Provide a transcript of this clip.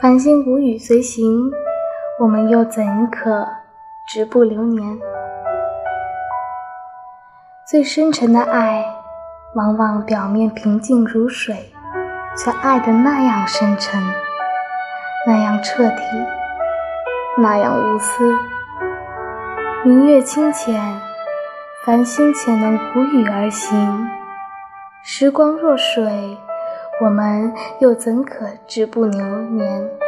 繁星谷雨随行，我们又怎可止步流年？最深沉的爱，往往表面平静如水，却爱得那样深沉，那样彻底，那样无私。明月清浅，繁星且能谷雨而行。时光若水，我们又怎可止步流年？